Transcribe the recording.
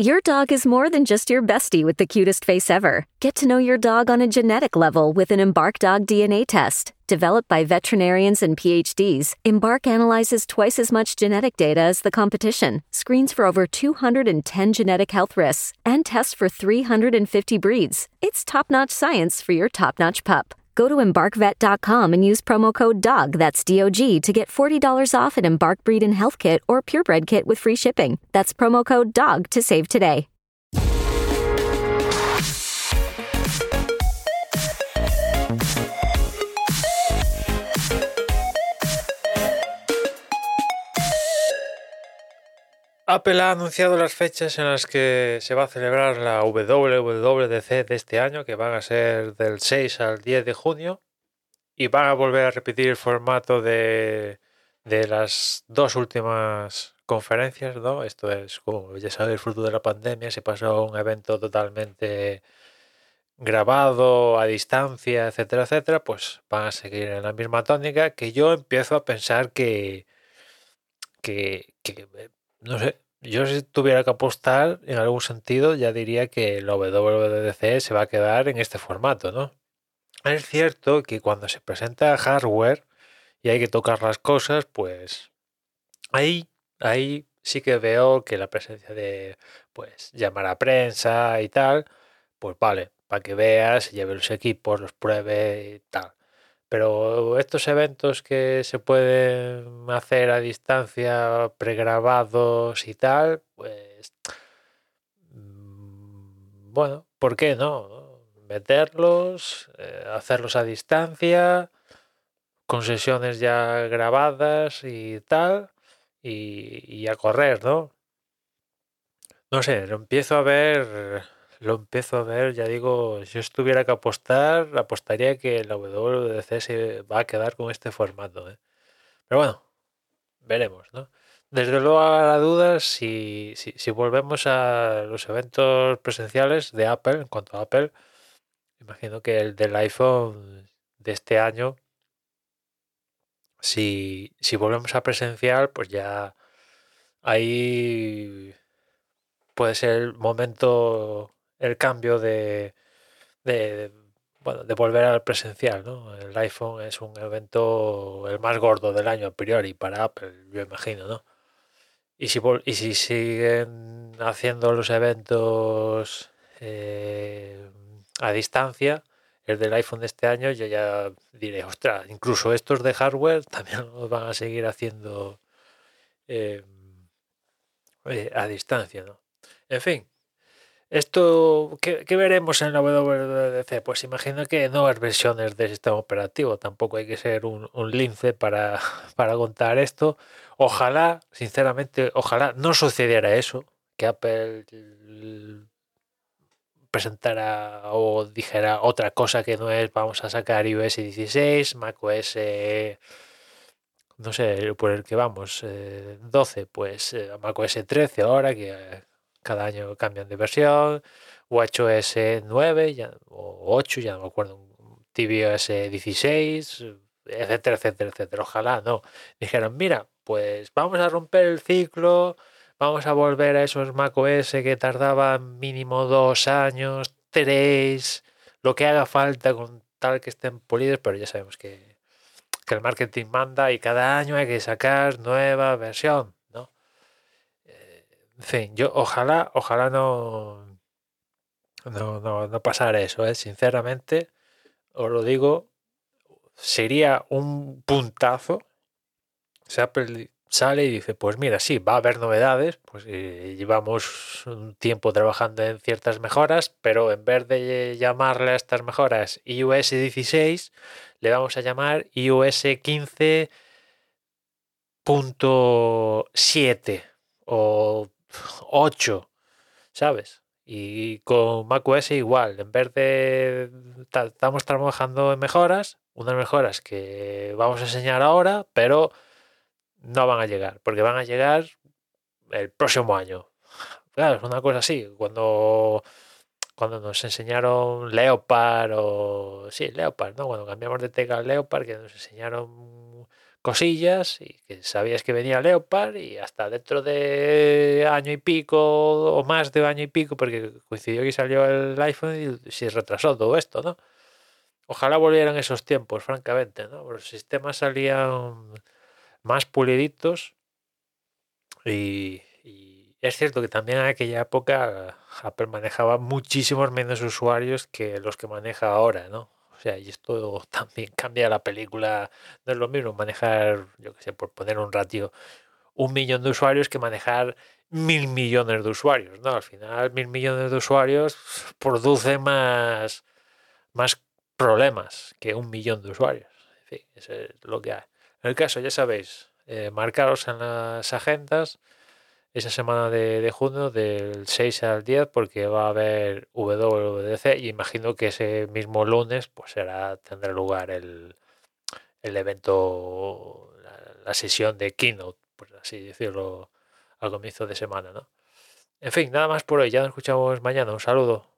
Your dog is more than just your bestie with the cutest face ever. Get to know your dog on a genetic level with an Embark Dog DNA test. Developed by veterinarians and PhDs, Embark analyzes twice as much genetic data as the competition, screens for over 210 genetic health risks, and tests for 350 breeds. It's top notch science for your top notch pup. Go to embarkvet.com and use promo code DOG, that's D O G, to get $40 off an Embark Breed and Health Kit or Purebred Kit with free shipping. That's promo code DOG to save today. Apple ha anunciado las fechas en las que se va a celebrar la WWDC de este año, que van a ser del 6 al 10 de junio, y van a volver a repetir el formato de, de las dos últimas conferencias, ¿no? Esto es, como ya sabéis, fruto de la pandemia, se pasó un evento totalmente grabado a distancia, etcétera, etcétera, pues van a seguir en la misma tónica que yo empiezo a pensar que, que no sé, yo si tuviera que apostar en algún sentido, ya diría que la WWDC se va a quedar en este formato, ¿no? Es cierto que cuando se presenta hardware y hay que tocar las cosas, pues ahí, ahí sí que veo que la presencia de, pues, llamar a prensa y tal, pues vale, para que veas, lleve los equipos, los pruebe y tal. Pero estos eventos que se pueden hacer a distancia, pregrabados y tal, pues mm, bueno, ¿por qué no? Meterlos, eh, hacerlos a distancia, con sesiones ya grabadas y tal, y, y a correr, ¿no? No sé, lo empiezo a ver lo empiezo a ver, ya digo, si yo estuviera que apostar, apostaría que la WWDC se va a quedar con este formato. ¿eh? Pero bueno, veremos, ¿no? Desde luego a la duda, si, si, si, volvemos a los eventos presenciales de Apple, en cuanto a Apple, imagino que el del iPhone de este año, si, si volvemos a presencial, pues ya ahí puede ser el momento el cambio de, de, bueno, de volver al presencial. ¿no? El iPhone es un evento el más gordo del año a priori para Apple, yo imagino. ¿no? Y, si, y si siguen haciendo los eventos eh, a distancia, el del iPhone de este año, yo ya diré, ostras, incluso estos de hardware también los van a seguir haciendo eh, eh, a distancia. ¿no? En fin, esto, ¿qué, veremos en la WWDC? Pues imagino que nuevas versiones del sistema operativo. Tampoco hay que ser un, lince para, para contar esto. Ojalá, sinceramente, ojalá no sucediera eso, que Apple presentara o dijera otra cosa que no es vamos a sacar iOS 16, macOS, no sé, por el que vamos, 12, eh, pues eh, macOS 13 ahora, que cada año cambian de versión, WatchOS 9 ya, o 8, ya no me acuerdo, tvOS 16, etcétera, etcétera, etcétera. Ojalá no. Dijeron, mira, pues vamos a romper el ciclo, vamos a volver a esos macOS que tardaban mínimo dos años, tres, lo que haga falta con tal que estén pulidos, pero ya sabemos que, que el marketing manda y cada año hay que sacar nueva versión. Fin, yo ojalá, ojalá no, no, no, no pasara eso, ¿eh? sinceramente, os lo digo, sería un puntazo. Apple sale y dice, pues mira, sí, va a haber novedades, pues eh, llevamos un tiempo trabajando en ciertas mejoras, pero en vez de llamarle a estas mejoras iOS 16, le vamos a llamar iOS 15.7 o 8, ¿sabes? Y con macOS igual, en vez de estamos trabajando en mejoras, unas mejoras que vamos a enseñar ahora, pero no van a llegar, porque van a llegar el próximo año. Claro, es una cosa así, cuando cuando nos enseñaron Leopard o sí, Leopard, ¿no? Cuando cambiamos de Teca a Leopard, que nos enseñaron cosillas y que sabías que venía Leopard y hasta dentro de año y pico o más de año y pico, porque coincidió que salió el iPhone y se retrasó todo esto, ¿no? Ojalá volvieran esos tiempos, francamente, ¿no? Los sistemas salían más puliditos y, y es cierto que también en aquella época Apple manejaba muchísimos menos usuarios que los que maneja ahora, ¿no? O sea, y esto también cambia la película. No es lo mismo manejar, yo que sé, por poner un ratio, un millón de usuarios que manejar mil millones de usuarios, ¿no? Al final, mil millones de usuarios produce más, más problemas que un millón de usuarios. En fin, eso es lo que hay. En el caso, ya sabéis, eh, en las agendas esa semana de, junio del 6 al 10 porque va a haber WWDC y imagino que ese mismo lunes pues será tendrá lugar el, el evento la, la, sesión de keynote por así decirlo al comienzo de semana ¿no? en fin nada más por hoy. Ya nos escuchamos mañana. Un saludo